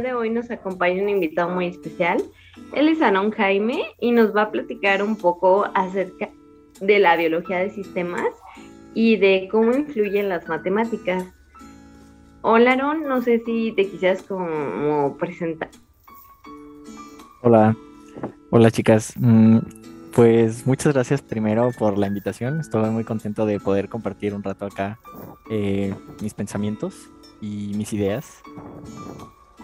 día de hoy nos acompaña un invitado muy especial. Él es Anón Jaime y nos va a platicar un poco acerca de la biología de sistemas y de cómo influyen las matemáticas. Hola Aaron, no sé si te quisieras como presentar. Hola, hola chicas. Mm, pues muchas gracias primero por la invitación. Estoy muy contento de poder compartir un rato acá eh, mis pensamientos y mis ideas.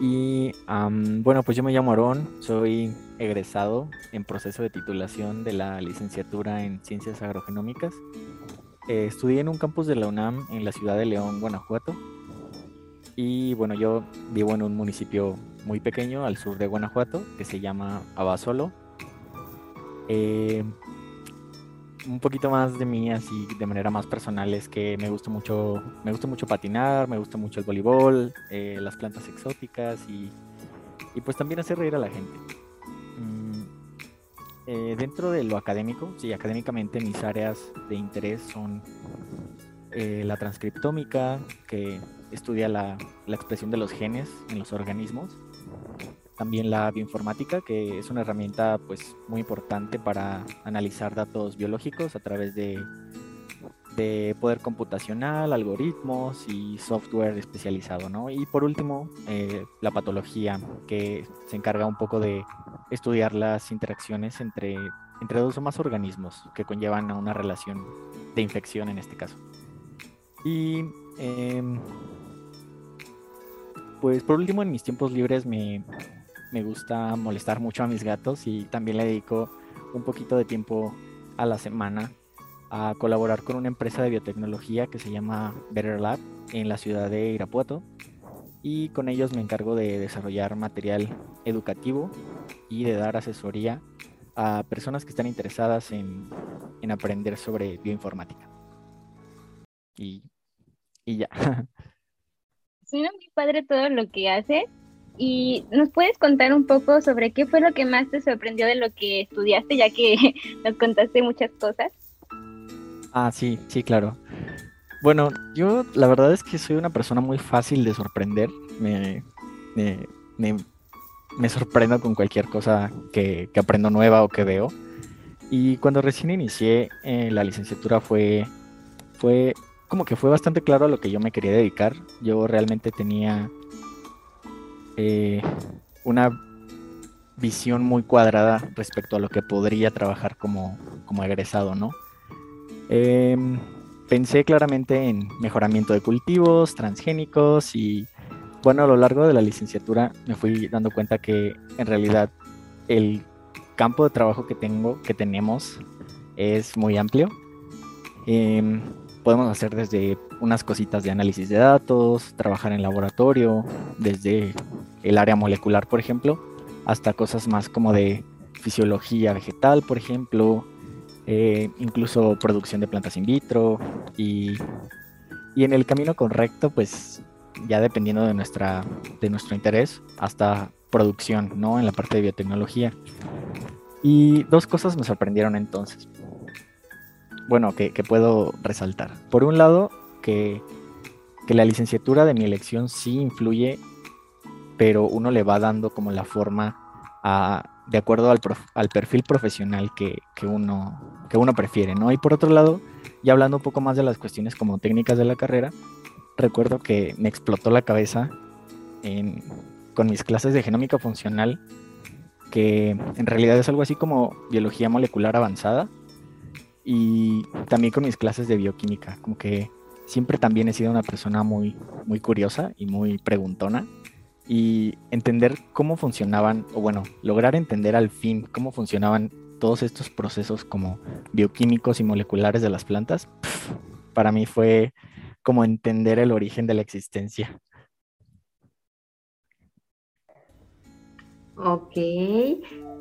Y bueno, pues yo me llamo Aarón, soy egresado en proceso de titulación de la licenciatura en Ciencias Agrogenómicas. Eh, estudié en un campus de la UNAM en la ciudad de León, Guanajuato. Y bueno, yo vivo en un municipio muy pequeño al sur de Guanajuato que se llama Abasolo. Eh, un poquito más de mí, así de manera más personal, es que me gusta mucho, me gusta mucho patinar, me gusta mucho el voleibol, eh, las plantas exóticas y, y, pues también hacer reír a la gente. Mm, eh, dentro de lo académico, sí, académicamente mis áreas de interés son eh, la transcriptómica, que estudia la, la expresión de los genes en los organismos, también la bioinformática, que es una herramienta pues muy importante para analizar datos biológicos a través de, de poder computacional, algoritmos y software especializado, ¿no? Y por último, eh, la patología, que se encarga un poco de estudiar las interacciones entre, entre dos o más organismos que conllevan a una relación de infección en este caso. Y em, pues por último, en mis tiempos libres me, me gusta molestar mucho a mis gatos y también le dedico un poquito de tiempo a la semana a colaborar con una empresa de biotecnología que se llama Better Lab en la ciudad de Irapuato y con ellos me encargo de desarrollar material educativo y de dar asesoría a personas que están interesadas en, aprender sobre bioinformática. Y, y ya. Suena muy padre todo lo que hace ¿Y nos puedes contar un poco sobre qué fue lo que más te sorprendió de lo que estudiaste, ya que nos contaste muchas cosas? Ah, sí, sí, claro. Bueno, yo la verdad es que soy una persona muy fácil de sorprender. Me, me, sorprendo con cualquier cosa que, aprendo nueva o que veo. Y cuando recién inicié eh, la licenciatura fue, fue como que fue bastante claro a lo que yo me quería dedicar. Yo realmente tenía eh, una visión muy cuadrada respecto a lo que podría trabajar como, como egresado, ¿no? Em, pensé claramente en mejoramiento de cultivos, transgénicos y bueno, a lo largo de la licenciatura me fui dando cuenta que en realidad el campo de trabajo que tengo, que tenemos, es muy amplio. Em, podemos hacer desde unas cositas de análisis de datos, trabajar en laboratorio, desde el área molecular, por ejemplo, hasta cosas más como de fisiología vegetal, por ejemplo, eh, incluso producción de plantas in vitro y, y, en el camino correcto, pues ya dependiendo de, nuestra, de nuestro interés, hasta producción, ¿no? En la parte de biotecnología. Y dos cosas me sorprendieron entonces. Bueno, que, que puedo resaltar. Por un lado, que, que la licenciatura de mi elección sí influye pero uno le va dando como la forma de acuerdo al, al perfil profesional que, uno, que uno prefiere, ¿no? Y por otro lado, ya hablando un poco más de las cuestiones como técnicas de la carrera, recuerdo que me explotó la cabeza con mis clases de genómica funcional, que en realidad es algo así como biología molecular avanzada, y también con mis clases de bioquímica, como que siempre también he sido una persona muy, muy curiosa y muy preguntona y entender cómo funcionaban, o bueno, lograr entender al fin cómo funcionaban todos estos procesos como bioquímicos y moleculares de las plantas, para mí fue como entender el origen de la existencia. Ok,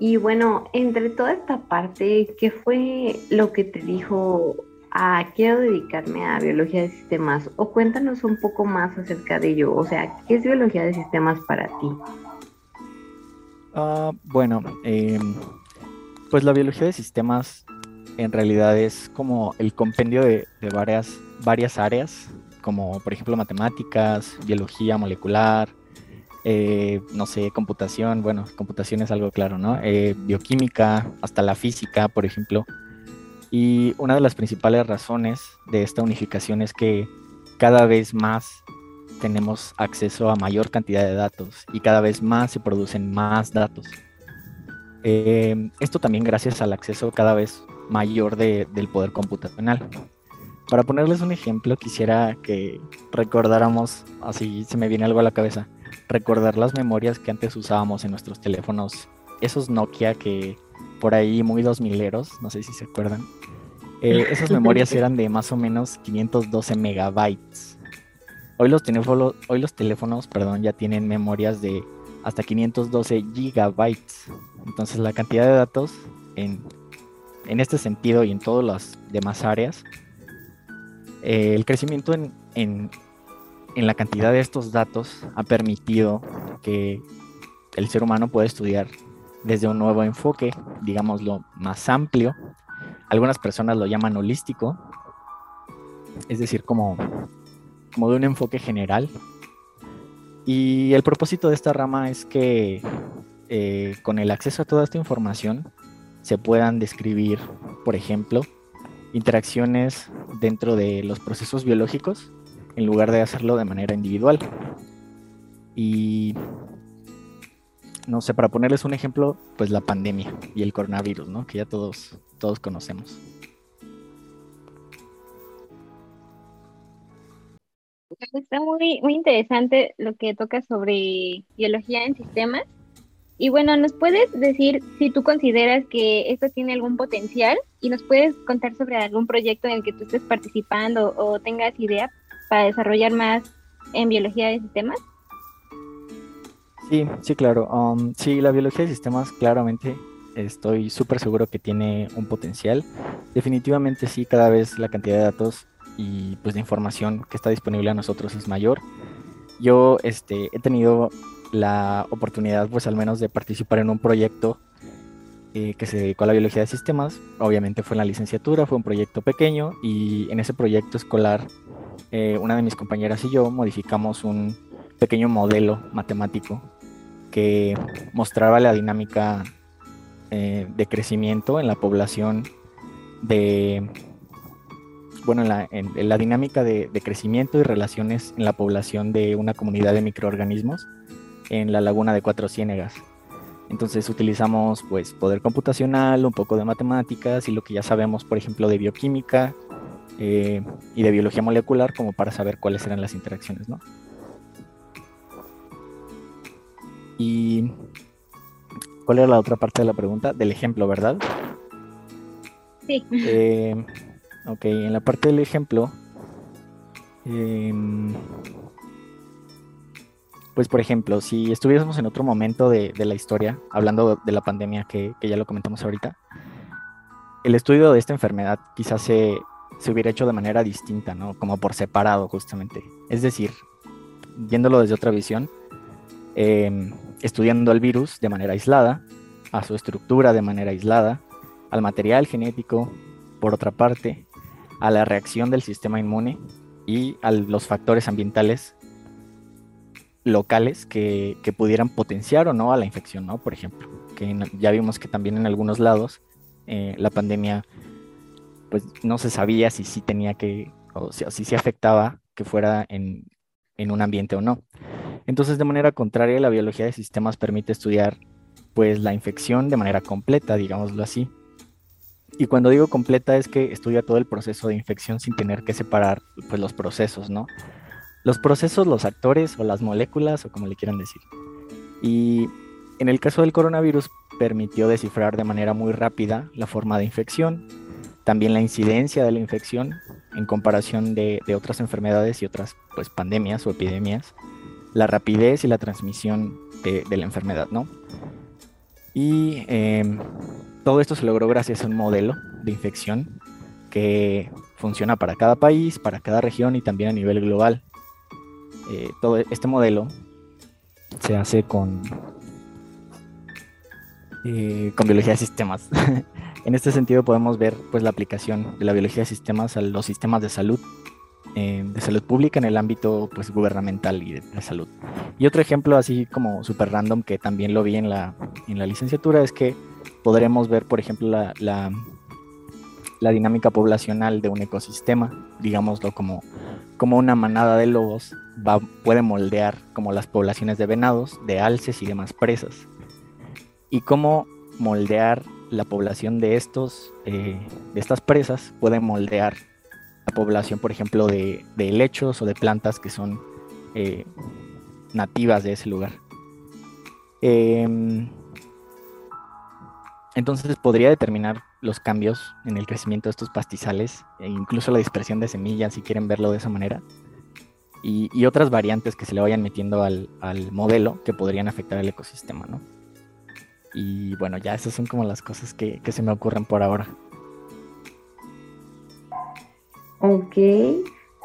y bueno, entre toda esta parte, ¿qué fue lo que te dijo a quiero dedicarme a biología de sistemas o cuéntanos un poco más acerca de ello, o sea, ¿qué es biología de sistemas para ti? Ah, bueno, em, pues la biología de sistemas en realidad es como el compendio de, varias, varias áreas, como por ejemplo matemáticas, biología molecular, eh, no sé, computación, bueno, computación es algo claro, ¿no? Eh, bioquímica, hasta la física, por ejemplo. Y una de las principales razones de esta unificación es que cada vez más tenemos acceso a mayor cantidad de datos y cada vez más se producen más datos. Eh, esto también gracias al acceso cada vez mayor del poder computacional. Para ponerles un ejemplo, quisiera que recordáramos, así se me viene algo a la cabeza, recordar las memorias que antes usábamos en nuestros teléfonos, esos Nokia que por ahí muy dos mileros, no sé si se acuerdan. Eh, esas memorias eran de más o menos 512 megabytes. Hoy los teléfonos, hoy los teléfonos perdón, ya tienen memorias de hasta 512 gigabytes. Entonces la cantidad de datos en, en este sentido y en todas las demás áreas eh, el crecimiento en, la cantidad de estos datos ha permitido que el ser humano pueda estudiar desde un nuevo enfoque, digámoslo, más amplio. Algunas personas lo llaman holístico, es decir, como, como de un enfoque general. Y el propósito de esta rama es que eh, con el acceso a toda esta información se puedan describir, por ejemplo, interacciones dentro de los procesos biológicos en lugar de hacerlo de manera individual. Y no sé, para ponerles un ejemplo, pues la pandemia y el coronavirus, ¿no? Que ya todos, todos conocemos. Está muy, muy interesante lo que toca sobre biología en sistemas y bueno, ¿nos puedes decir si tú consideras que esto tiene algún potencial y nos puedes contar sobre algún proyecto en el que tú estés participando o tengas idea para desarrollar más en biología de sistemas? Sí, sí, claro. Um, sí, la biología de sistemas claramente estoy súper seguro que tiene un potencial. Definitivamente sí, cada vez la cantidad de datos y pues de información que está disponible a nosotros es mayor. Yo este, he tenido la oportunidad, pues al menos, de participar en un proyecto eh, que se dedicó a la biología de sistemas. Obviamente fue en la licenciatura, fue un proyecto pequeño y en ese proyecto escolar, eh, una de mis compañeras y yo modificamos un pequeño modelo matemático que mostraba la dinámica eh, de crecimiento en la población de bueno, en la, dinámica de, de, crecimiento y relaciones en la población de una comunidad de microorganismos en la laguna de Cuatro Ciénegas. Entonces utilizamos pues poder computacional, un poco de matemáticas y lo que ya sabemos, por ejemplo, de bioquímica eh, y de biología molecular como para saber cuáles eran las interacciones, ¿no? Y ¿cuál era la otra parte de la pregunta? Del ejemplo, ¿verdad? Sí. Eh, ok, en la parte del ejemplo, em, pues por ejemplo, si estuviésemos en otro momento de, la historia, hablando de la pandemia que, ya lo comentamos ahorita, el estudio de esta enfermedad quizás se, hubiera hecho de manera distinta, ¿no? Como por separado justamente. Es decir, viéndolo desde otra visión, em, estudiando al virus de manera aislada, a su estructura de manera aislada, al material genético, por otra parte, a la reacción del sistema inmune y a los factores ambientales locales que, pudieran potenciar o no a la infección, ¿no? Por ejemplo, que ya vimos que también en algunos lados eh, la pandemia, pues no se sabía si sí tenía que, o si, si se afectaba que fuera en, en un ambiente o no. Entonces, de manera contraria, la biología de sistemas permite estudiar pues la infección de manera completa, digámoslo así. Y cuando digo completa es que estudia todo el proceso de infección sin tener que separar pues los procesos, ¿no? los procesos, los actores o las moléculas o como le quieran decir. Y en el caso del coronavirus permitió descifrar de manera muy rápida la forma de infección, también la incidencia de la infección en comparación de, otras enfermedades y otras pues, pandemias o epidemias, la rapidez y la transmisión de, la enfermedad, ¿no? Y em, todo esto se logró gracias a un modelo de infección que funciona para cada país, para cada región y también a nivel global. Eh, todo este modelo se hace con, eh, con biología de sistemas. en este sentido podemos ver pues, la aplicación de la biología de sistemas a los sistemas de salud eh, de salud pública en el ámbito pues, gubernamental y de la salud. Y otro ejemplo así como súper random que también lo vi en la, en la licenciatura es que podremos ver, por ejemplo, la, la, la dinámica poblacional de un ecosistema, digámoslo como, como una manada de lobos, va, puede moldear como las poblaciones de venados, de alces y demás presas. Y cómo moldear la población de, estos, eh, de estas presas puede moldear la población, por ejemplo, de, de helechos o de plantas que son eh, nativas de ese lugar. Em, entonces podría determinar los cambios en el crecimiento de estos pastizales e incluso la dispersión de semillas, si quieren verlo de esa manera, y, otras variantes que se le vayan metiendo al, modelo que podrían afectar el ecosistema, ¿no? Y bueno, ya esas son como las cosas que se me ocurren por ahora. Ok.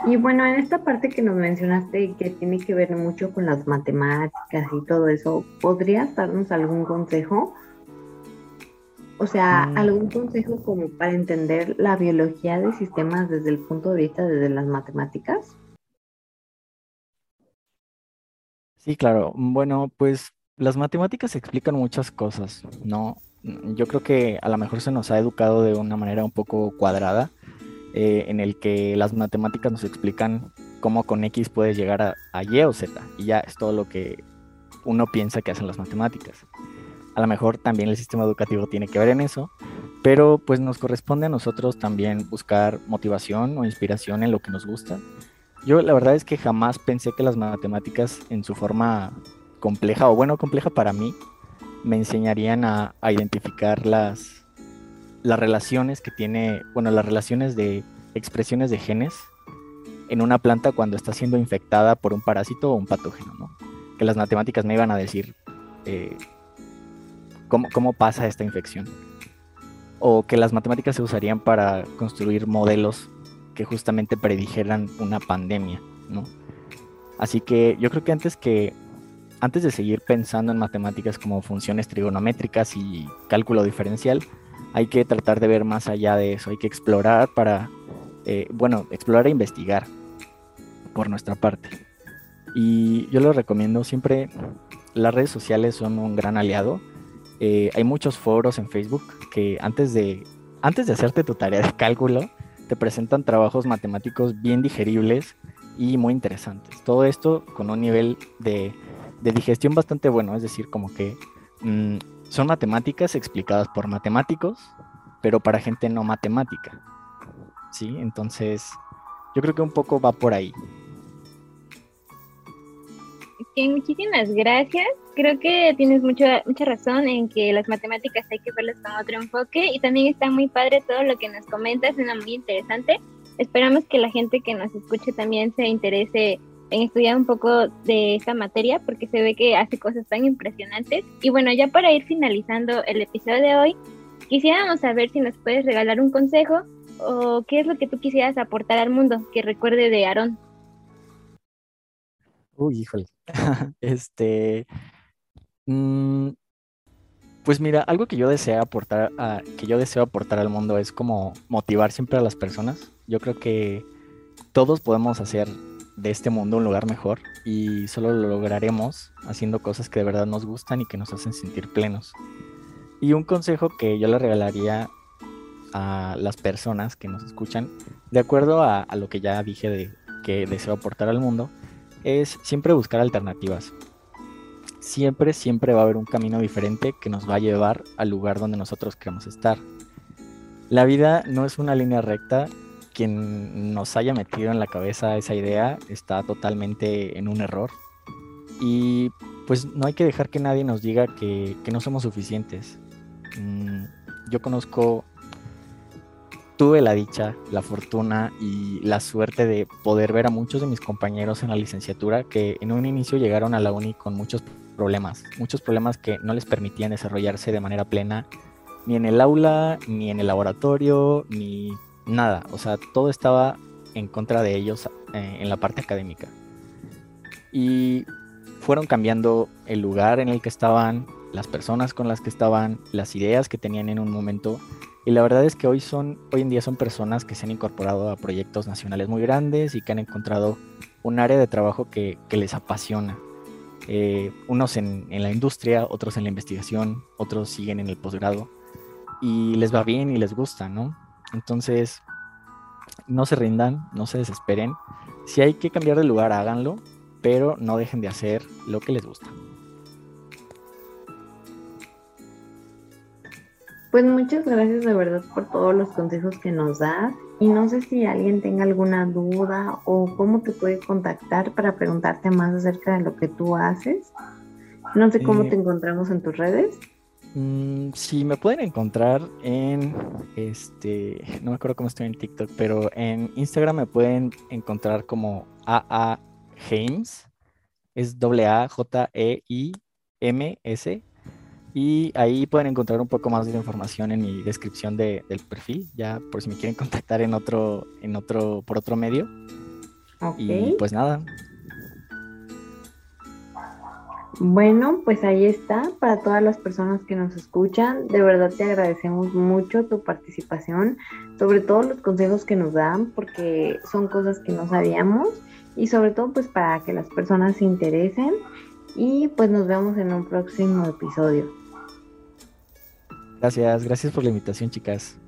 Y bueno, en esta parte que nos mencionaste que tiene que ver mucho con las matemáticas y todo eso, ¿podrías darnos algún consejo? O sea, mm. algún consejo como para entender la biología de sistemas desde el punto de vista de las matemáticas. Sí, claro. Bueno, pues las matemáticas explican muchas cosas, ¿no? Yo creo que a lo mejor se nos ha educado de una manera un poco cuadrada, eh, en el que las matemáticas nos explican cómo con X puedes llegar a, a Y o Z, y ya es todo lo que uno piensa que hacen las matemáticas. A lo mejor también el sistema educativo tiene que ver en eso, pero pues nos corresponde a nosotros también buscar motivación o inspiración en lo que nos gusta. Yo la verdad es que jamás pensé que las matemáticas en su forma compleja, o bueno, compleja para mí, me enseñarían a, identificar las, las relaciones que tiene, bueno, las relaciones de expresiones de genes en una planta cuando está siendo infectada por un parásito o un patógeno, ¿no? Que las matemáticas me iban a decir eh, cómo, pasa esta infección. O que las matemáticas se usarían para construir modelos que justamente predijeran una pandemia, ¿no? Así que yo creo que antes que antes de seguir pensando en matemáticas como funciones trigonométricas y cálculo diferencial, hay que tratar de ver más allá de eso, hay que explorar para, eh, bueno, explorar e investigar por nuestra parte. Y yo les recomiendo siempre, las redes sociales son un gran aliado eh, hay muchos foros en Facebook que antes de, antes de hacerte tu tarea de cálculo, te presentan trabajos matemáticos bien digeribles y muy interesantes. Todo esto con un nivel de, digestión bastante bueno, es decir, como que mm, son matemáticas explicadas por matemáticos, pero para gente no matemática. ¿Sí? Entonces, yo creo que un poco va por ahí. muchísimas gracias creo que tienes mucha, mucha razón en que las matemáticas hay que verlas con otro enfoque y también está muy padre todo lo que nos comentas, suena muy interesante. Esperamos que la gente que nos escuche también se interese en estudiar un poco de esta materia porque se ve que hace cosas tan impresionantes. Y bueno, ya para ir finalizando el episodio de hoy, quisiéramos saber si nos puedes regalar un consejo o qué es lo que tú quisieras aportar al mundo que recuerde de Aarón. Uy, híjole. este, Mm, pues mira, algo que yo deseo aportar a, que yo deseo aportar al mundo es como motivar siempre a las personas. Yo creo que todos podemos hacer de este mundo un lugar mejor y solo lo lograremos haciendo cosas que de verdad nos gustan y que nos hacen sentir plenos. Y un consejo que yo le regalaría a las personas que nos escuchan, de acuerdo a, lo que ya dije de que deseo aportar al mundo, es siempre buscar alternativas siempre, siempre va a haber un camino diferente que nos va a llevar al lugar donde nosotros queremos estar. La vida no es una línea recta. Quien nos haya metido en la cabeza esa idea está totalmente en un error. Y pues no hay que dejar que nadie nos diga que, no somos suficientes. Mm, yo conozco, tuve la dicha, la fortuna y la suerte de poder ver a muchos de mis compañeros en la licenciatura que en un inicio llegaron a la uni con muchos problemas, muchos problemas que no les permitían desarrollarse de manera plena, ni en el aula, ni en el laboratorio, ni nada. O sea, todo estaba en contra de ellos eh, en la parte académica. Y fueron cambiando el lugar en el que estaban, las personas con las que estaban, las ideas que tenían en un momento, Y la verdad es que hoy son, hoy en día son personas que se han incorporado a proyectos nacionales muy grandes y que han encontrado un área de trabajo que, les apasiona. Eh, unos en, en, la industria, otros en la investigación, otros siguen en el posgrado y les va bien y les gusta, ¿no? Entonces, no se rindan, no se desesperen. Si hay que cambiar de lugar, háganlo, pero no dejen de hacer lo que les gusta. Pues muchas gracias de verdad por todos los consejos que nos das y no sé si alguien tenga alguna duda o cómo te puede contactar para preguntarte más acerca de lo que tú haces. No sé cómo te encontramos en tus redes. Mm, sí, me pueden encontrar en este, no me acuerdo cómo estoy en TikTok, pero en Instagram me pueden encontrar como AA James, es doble A J E I M S y ahí pueden encontrar un poco más de información en mi descripción del perfil, ya por si me quieren contactar en otro, en otro, por otro medio. Y pues nada. Bueno, pues ahí está, para todas las personas que nos escuchan, de verdad te agradecemos mucho tu participación, sobre todo los consejos que nos dan, porque son cosas que no sabíamos y sobre todo pues para que las personas se interesen y pues nos vemos en un próximo episodio. Gracias, gracias por la invitación, chicas.